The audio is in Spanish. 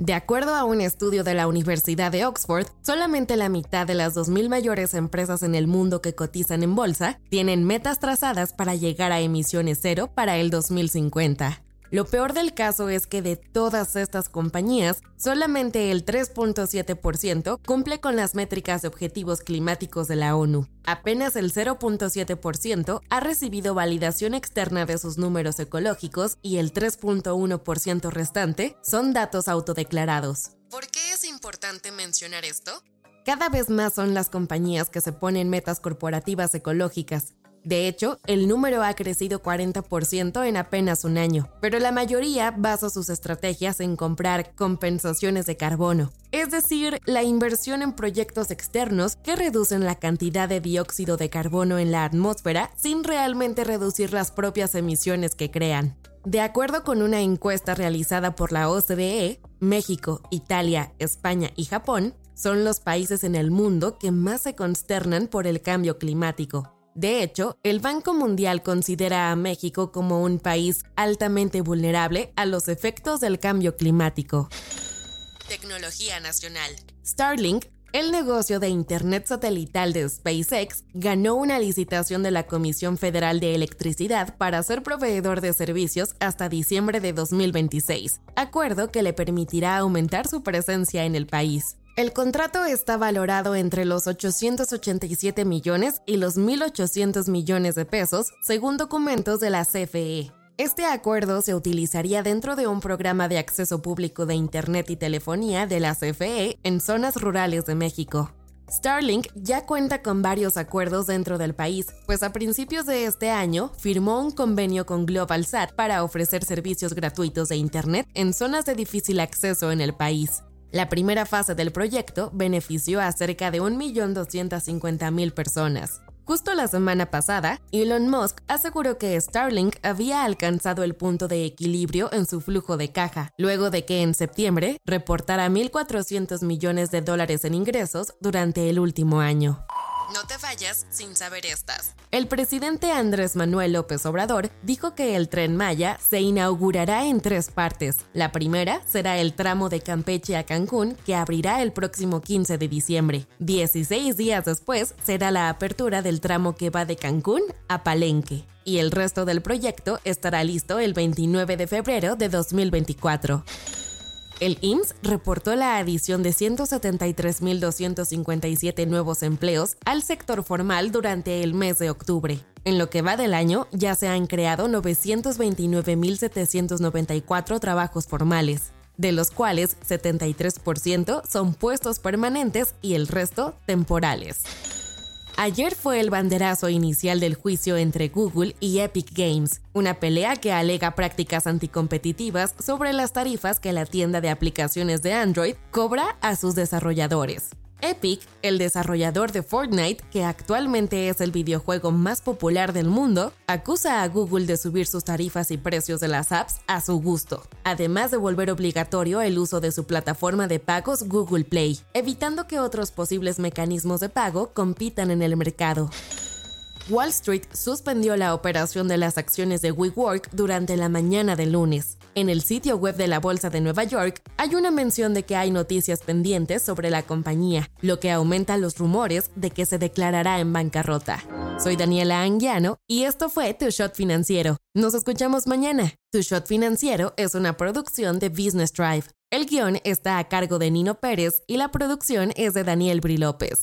De acuerdo a un estudio de la Universidad de Oxford, solamente la mitad de las 2.000 mayores empresas en el mundo que cotizan en bolsa tienen metas trazadas para llegar a emisiones cero para el 2050. Lo peor del caso es que de todas estas compañías, solamente el 3.7% cumple con las métricas de objetivos climáticos de la ONU. Apenas el 0.7% ha recibido validación externa de sus números ecológicos y el 3.1% restante son datos autodeclarados. ¿Por qué es importante mencionar esto? Cada vez más son las compañías que se ponen metas corporativas ecológicas, de hecho, el número ha crecido 40% en apenas un año, pero la mayoría basa sus estrategias en comprar compensaciones de carbono, es decir, la inversión en proyectos externos que reducen la cantidad de dióxido de carbono en la atmósfera sin realmente reducir las propias emisiones que crean. De acuerdo con una encuesta realizada por la OCDE, México, Italia, España y Japón son los países en el mundo que más se consternan por el cambio climático. De hecho, el Banco Mundial considera a México como un país altamente vulnerable a los efectos del cambio climático. Tecnología nacional. Starlink, el negocio de Internet satelital de SpaceX, ganó una licitación de la Comisión Federal de Electricidad para ser proveedor de servicios hasta diciembre de 2026, acuerdo que le permitirá aumentar su presencia en el país. El contrato está valorado entre los 887 millones y los 1.800 millones de pesos, según documentos de la CFE. Este acuerdo se utilizaría dentro de un programa de acceso público de Internet y telefonía de la CFE en zonas rurales de México. Starlink ya cuenta con varios acuerdos dentro del país, pues a principios de este año firmó un convenio con GlobalSat para ofrecer servicios gratuitos de Internet en zonas de difícil acceso en el país. La primera fase del proyecto benefició a cerca de 1.250.000 personas. Justo la semana pasada, Elon Musk aseguró que Starlink había alcanzado el punto de equilibrio en su flujo de caja, luego de que en septiembre reportara 1.400 millones de dólares en ingresos durante el último año. No te vayas sin saber estas. El presidente Andrés Manuel López Obrador dijo que el tren Maya se inaugurará en tres partes. La primera será el tramo de Campeche a Cancún, que abrirá el próximo 15 de diciembre. 16 días después será la apertura del tramo que va de Cancún a Palenque. Y el resto del proyecto estará listo el 29 de febrero de 2024. El IMSS reportó la adición de 173.257 nuevos empleos al sector formal durante el mes de octubre. En lo que va del año, ya se han creado 929.794 trabajos formales, de los cuales 73% son puestos permanentes y el resto temporales. Ayer fue el banderazo inicial del juicio entre Google y Epic Games, una pelea que alega prácticas anticompetitivas sobre las tarifas que la tienda de aplicaciones de Android cobra a sus desarrolladores. Epic, el desarrollador de Fortnite, que actualmente es el videojuego más popular del mundo, acusa a Google de subir sus tarifas y precios de las apps a su gusto, además de volver obligatorio el uso de su plataforma de pagos Google Play, evitando que otros posibles mecanismos de pago compitan en el mercado. Wall Street suspendió la operación de las acciones de WeWork durante la mañana del lunes. En el sitio web de la Bolsa de Nueva York hay una mención de que hay noticias pendientes sobre la compañía, lo que aumenta los rumores de que se declarará en bancarrota. Soy Daniela Anguiano y esto fue Tu Shot Financiero. Nos escuchamos mañana. Tu Shot Financiero es una producción de Business Drive. El guion está a cargo de Nino Pérez y la producción es de Daniel Bri López.